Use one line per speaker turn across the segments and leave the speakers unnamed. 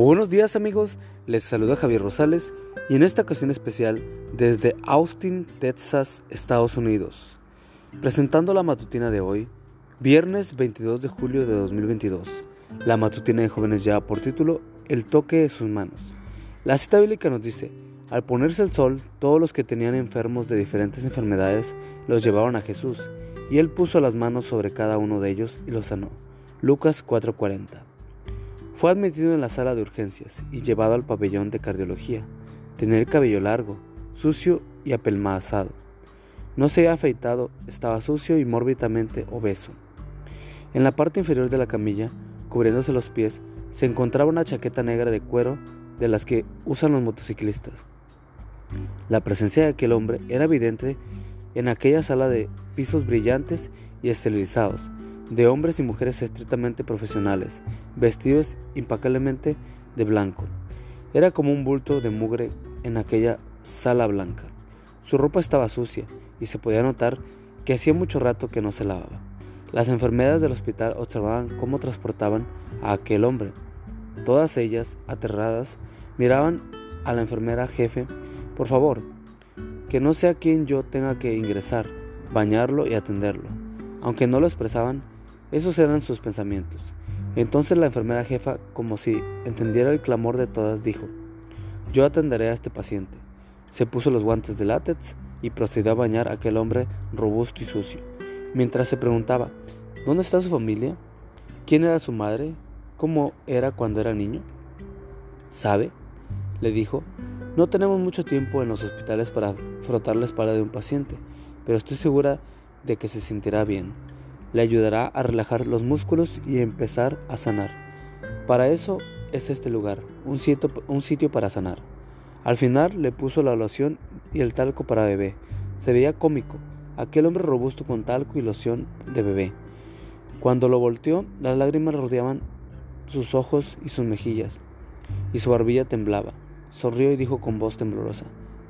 Buenos días amigos, les saluda Javier Rosales y en esta ocasión especial desde Austin, Texas, Estados Unidos, presentando la matutina de hoy, viernes 22 de julio de 2022. La matutina de jóvenes ya por título El toque de sus manos. La cita bíblica nos dice, al ponerse el sol, todos los que tenían enfermos de diferentes enfermedades los llevaron a Jesús, y él puso las manos sobre cada uno de ellos y los sanó. Lucas 4:40. Fue admitido en la sala de urgencias y llevado al pabellón de cardiología. Tenía el cabello largo, sucio y apelmazado. No se había afeitado, estaba sucio y mórbidamente obeso. En la parte inferior de la camilla, cubriéndose los pies, se encontraba una chaqueta negra de cuero de las que usan los motociclistas. La presencia de aquel hombre era evidente en aquella sala de pisos brillantes y esterilizados, de hombres y mujeres estrictamente profesionales, vestidos impecablemente de blanco. Era como un bulto de mugre en aquella sala blanca. Su ropa estaba sucia y se podía notar que hacía mucho rato que no se lavaba. Las enfermeras del hospital observaban cómo transportaban a aquel hombre. Todas ellas, aterradas, miraban a la enfermera jefe, por favor, que no sea quien yo tenga que ingresar, bañarlo y atenderlo. Aunque no lo expresaban, esos eran sus pensamientos. Entonces la enfermera jefa, como si entendiera el clamor de todas, dijo, yo atenderé a este paciente. Se puso los guantes de látex y procedió a bañar a aquel hombre robusto y sucio, mientras se preguntaba, ¿dónde está su familia? ¿Quién era su madre? ¿Cómo era cuando era niño? ¿Sabe? Le dijo, no tenemos mucho tiempo en los hospitales para frotar la espalda de un paciente, pero estoy segura de que se sentirá bien le ayudará a relajar los músculos y empezar a sanar. Para eso es este lugar, un sitio, para sanar. Al final le puso la loción y el talco para bebé. Se veía cómico, aquel hombre robusto con talco y loción de bebé. Cuando lo volteó, las lágrimas rodeaban sus ojos y sus mejillas, y su barbilla temblaba. Sonrió y dijo con voz temblorosa,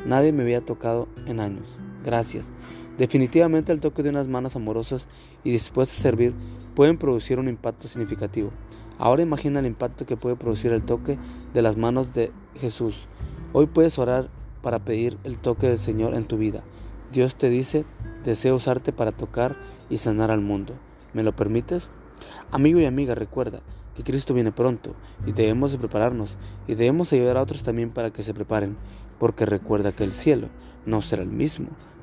Nadie me había tocado en años. Gracias. Definitivamente el toque de unas manos amorosas y dispuestas a servir pueden producir un impacto significativo. Ahora imagina el impacto que puede producir el toque de las manos de Jesús. Hoy puedes orar para pedir el toque del Señor en tu vida. Dios te dice, deseo usarte para tocar y sanar al mundo. ¿Me lo permites? Amigo y amiga, recuerda que Cristo viene pronto y debemos de prepararnos y debemos ayudar a otros también para que se preparen, porque recuerda que el cielo no será el mismo